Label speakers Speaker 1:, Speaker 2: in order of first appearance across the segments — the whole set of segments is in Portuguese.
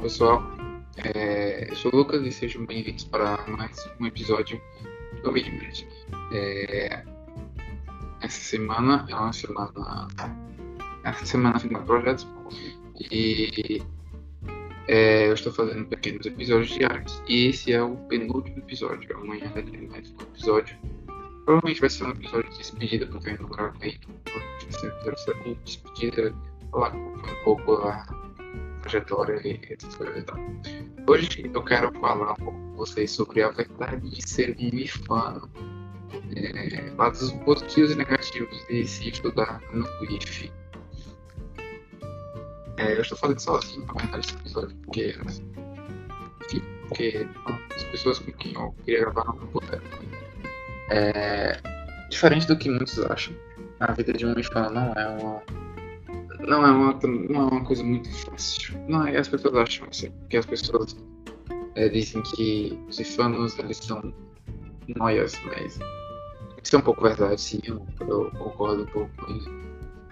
Speaker 1: pessoal, é, eu sou o Lucas e sejam bem-vindos para mais um episódio do Midmid. É, essa semana é uma semana. Essa semana tem mais projetos e é, eu estou fazendo pequenos episódios diários. E esse é o penúltimo episódio. Amanhã vai ter mais um episódio. Provavelmente vai ser um episódio de despedida, porque eu não gravei. Vai ser um episódio de despedida. Falar um pouco a trajetória e tal. Hoje eu quero falar com vocês sobre a verdade de ser um ifano. É, lados positivos e negativos de se estudar no IF. É, eu estou fazendo sozinho na verdade esse episódio, porque, enfim, porque as pessoas com quem eu queria gravar não puderam. É, diferente do que muitos acham, a vida de um ifano não é uma não é uma, não é uma coisa muito fácil. Não, as pessoas acham assim, que as pessoas é, dizem que os ifanos eles são noias, mas isso é um pouco verdade, sim, eu, eu concordo um pouco com isso.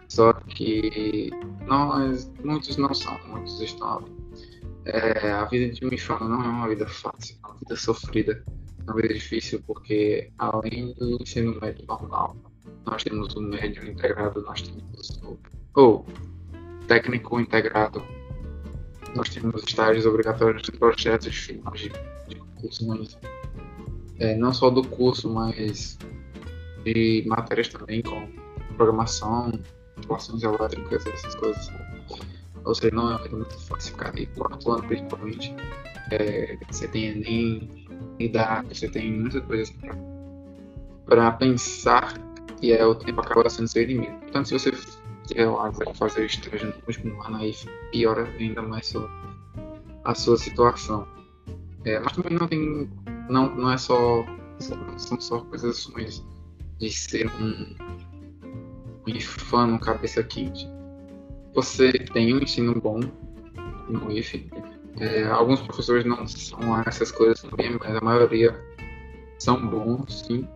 Speaker 1: Só que nós, muitos não são, muitos estão é, a vida de um ifano não é uma vida fácil, é uma vida sofrida, é uma vida difícil, porque além do ensino médio normal, nós temos o médio integrado, nós temos o ou técnico integrado. Nós temos estágios obrigatórios de projetos finais de, de curso, é, não só do curso, mas de matérias também, como programação, relações elétricas, essas coisas. Ou seja, não é muito fácil ficar aí quarto ano, principalmente. É, você tem Enem, idade, você tem muitas coisas para pensar e é, o tempo acaba sendo seu inimigo. Portanto, se você eu vai fazer estágio no último ano, aí piora ainda mais a sua situação. É, mas também não tem. Não, não é só. São só coisas ruins de ser um, um no cabeça quente. Você tem um ensino bom no IF. É, alguns professores não são essas coisas também, mas a maioria são bons, sim.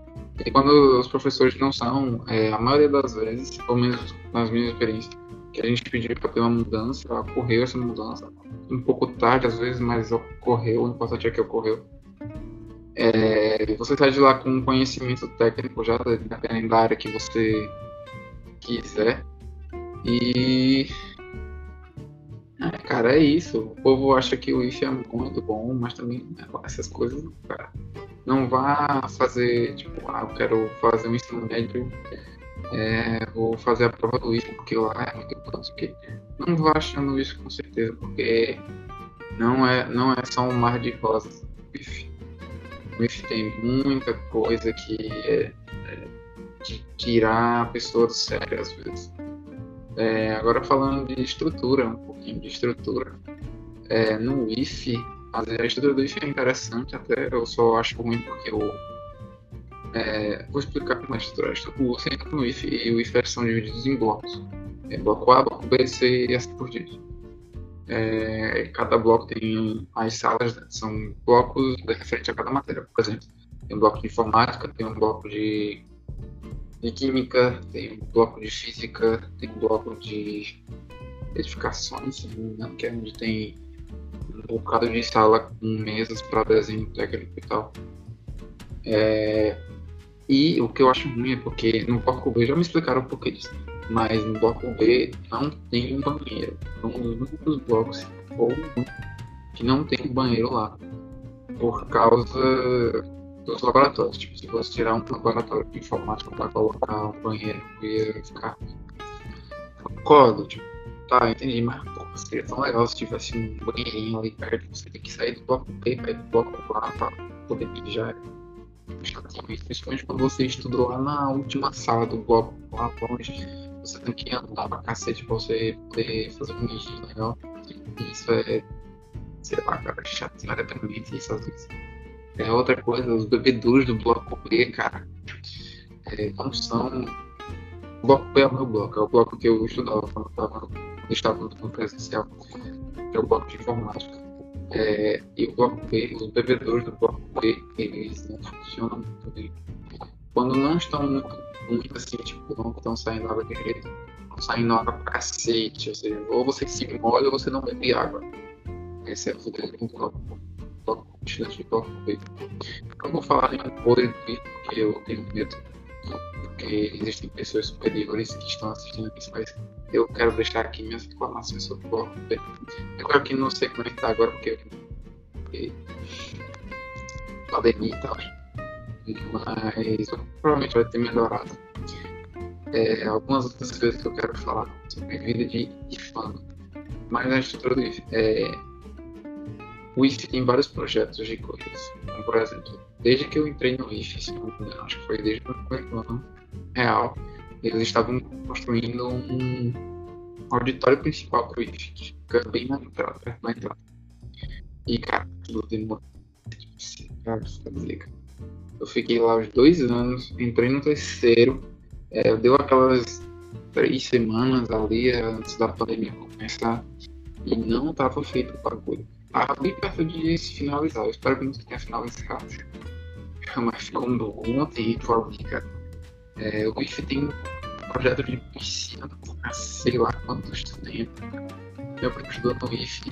Speaker 1: E quando os professores não são, é, a maioria das vezes, pelo menos nas minhas experiências, que a gente pediu para ter uma mudança, ocorreu essa mudança. Um pouco tarde, às vezes, mas ocorreu, o importante é que ocorreu. É, você sai de lá com um conhecimento técnico já, dependendo da área que você quiser. E. É, cara, é isso. O povo acha que o IF é muito bom, mas também né, essas coisas, cara não vá fazer, tipo, ah, eu quero fazer um ensino médio, é, vou fazer a prova do IF porque lá é muito importante. Não vá achando isso com certeza, porque não é, não é só um mar de rosas. O IF, o IF tem muita coisa que é, é, tirar a pessoa do sério às vezes. É, agora falando de estrutura, um pouquinho de estrutura. É, no IF a estrutura do IF é interessante, até eu só acho ruim porque eu. É, vou explicar como é a estrutura. O centro no IF e o IF são divididos em blocos. É, bloco A, bloco B, C e assim por diante. É, cada bloco tem as salas, né? são blocos referentes a cada matéria. Por exemplo, tem um bloco de informática, tem um bloco de, de química, tem um bloco de física, tem um bloco de edificações, que é onde tem um bocado de sala com mesas para desenho técnico e tal. É, e o que eu acho ruim é porque no bloco B já me explicaram o porquê disso, mas no bloco B não tem um banheiro. São os únicos blocos ou que não tem banheiro lá por causa dos laboratórios. Tipo, se você tirar um laboratório de informática para colocar um banheiro, ia ficar. Concordo, tipo, tá, entendi, mas Seria tão legal se tivesse um banheirinho ali perto, você tem que sair do bloco B para ir do bloco A para poder mijar. Principalmente quando você estudou lá na última sala do bloco lá longe, você tem que andar pra cacete pra você poder fazer um mijo legal. Isso é, sei lá, cara, chato, não é dependente às vezes. É outra coisa, os bebedouros do bloco B, cara, é, não são. O bloco B é o meu bloco, é o bloco que eu estudava quando eu tava estava no presencial, que é o bloco de informática. É, e o bloco B, os bebedouros do bloco B, eles não funcionam muito bem. Quando não estão muito, muito assim, tipo, não estão saindo água direito, estão saindo água pra cacete, ou seja, ou você se molha ou você não bebe água. esse é o futuro do bloco de bloco Não vou falar em podre do porque eu tenho medo. Porque existem pessoas superiores que estão assistindo isso, mas eu quero deixar aqui minhas reclamações sobre o bloco É claro que não sei como é que tá agora, porque, porque pandemia e tal. Mas provavelmente vai ter melhorado. É, algumas outras coisas que eu quero falar sobre vida de IFAM. Mas antes de tudo isso, é, o IF tem vários projetos de coisas. Como, por exemplo, desde que eu entrei no IF, engano, acho que foi desde o primeiro ano real, eles estavam construindo um auditório principal para o IF, que fica bem na entrada, perto da entrada. E, cara, tudo demorou. Eu fiquei lá os dois anos, entrei no terceiro, é, deu aquelas três semanas ali antes da pandemia começar e não estava feito o bagulho. Tava bem perto de se finalizar. Eu espero que não tenha finalizado. Mas um bom tempo ali, cara. É, o IF tem um projeto de piscina há sei lá quantos tempos. Meu primo estudou no IF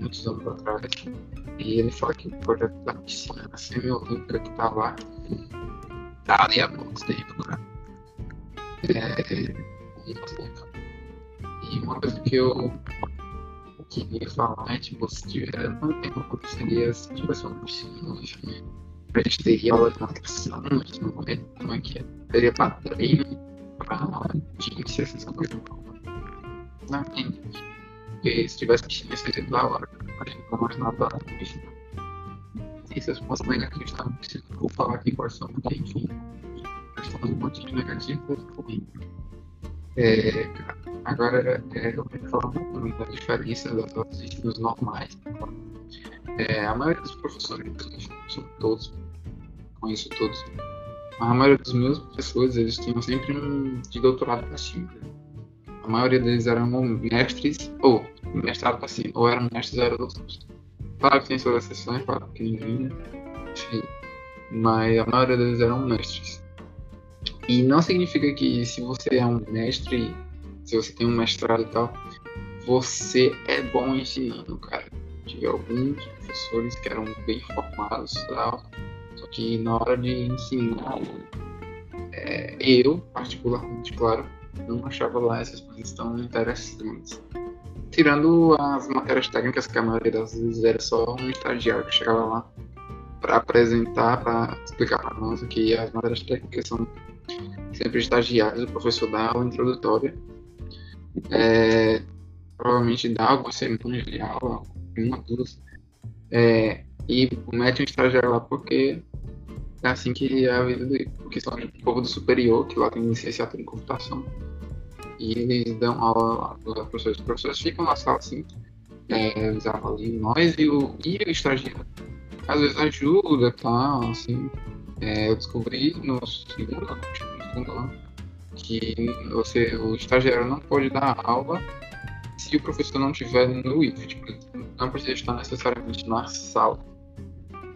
Speaker 1: muitos anos atrás. E ele fala que o projeto da piscina semi-olímpica que tá lá tá ali há pouco tempo, cara. É, muito tempo. E uma coisa que eu queria falar tipo, se tiver um tempo, seria se tivesse uma piscina, a gente teria aula de natação, como é que é? Teria pra treino, pra gente, essas coisas. Não tem. Porque se tivesse piscina, seria da hora. A gente não mais nada na piscina. Essas pontos negativos tá piscina. Vou falar aqui quais são, porque enfim. Nós estamos um monte de negativos ruim. É, agora é, eu quero falar um pouco da diferença das outros ensinos normais. É, a maioria dos professores, são todos, conheço todos, mas a maioria dos meus professores, eles tinham sempre um de doutorado para cima. A maioria deles eram mestres, ou mestrado para cima, ou eram mestres ou eram doutores. Claro que tem suas exceções, claro que ninguém, mas a maioria deles eram mestres. E não significa que se você é um mestre, se você tem um mestrado e tal, você é bom ensinando, cara. Tive alguns professores que eram bem formados e tal, só que na hora de ensinar, é, eu, particularmente, claro, não achava lá essas coisas tão interessantes. Tirando as matérias técnicas, que a maioria das vezes era só um estagiário que chegava lá para apresentar, para explicar para nós o que as matérias técnicas são sempre estagiários, o professor dá aula introdutória, é, provavelmente dá algumas semanas de aula, uma, duas, é, e mete um estagiário lá porque é assim que é a vida dele, porque são o povo do superior, que lá tem licenciatura em computação, e eles dão aula lá os professores. Os professores ficam na sala assim, é, eles avaliam nós e o, e o estagiário. Às vezes ajuda, tal, tá, assim. É, eu descobri no segundo que você, o estagiário não pode dar aula se o professor não estiver no IF. Tipo, não precisa estar necessariamente na sala,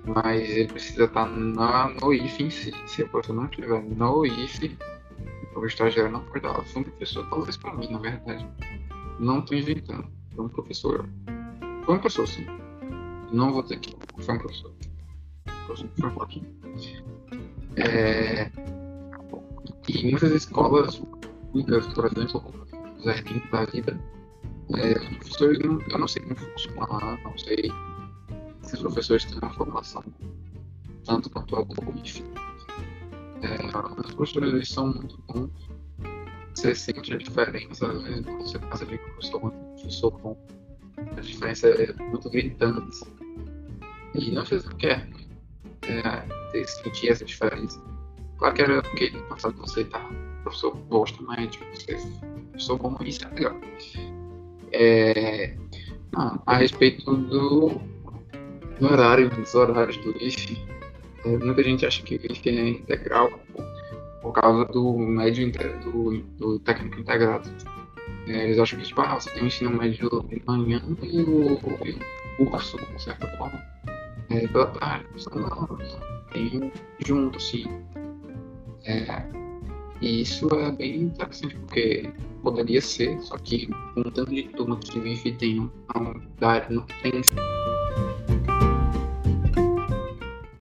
Speaker 1: mas ele precisa estar na, no IF em si. Se o professor não estiver no IF, o estagiário não pode dar aula. Foi um professor, talvez para mim, na verdade. Não estou inventando. Foi um professor. Foi um professor, sim. Não vou dizer que foi um professor. Foi um pouquinho. É, e muitas escolas públicas, por exemplo, como Jardim da Vida, é, os professores, não, eu não sei como funciona lá, não sei se os professores têm uma formação tanto quanto a do IF. É, os professores eles são muito bons, você sente a diferença, às vezes, quando você passa de professor com professor bom, a diferença é muito gritante. E não sei o que é, é sentir essa diferença. Claro que era porque no passado você tá professor gosta, mas tipo, você professor bom, isso é legal. É, ah, a respeito do, do horário, dos horários do IF, é, muita gente acha que o IF é integral por causa do médio do, do técnico integrado. É, eles acham que tipo, ah, você tem o ensino médio de manhã e o, o curso, de certa forma, é, pela tarde. Não, tem junto, sim. É, E isso é bem interessante, porque poderia ser, só que com tanto de turma que Bife tem, não, não tem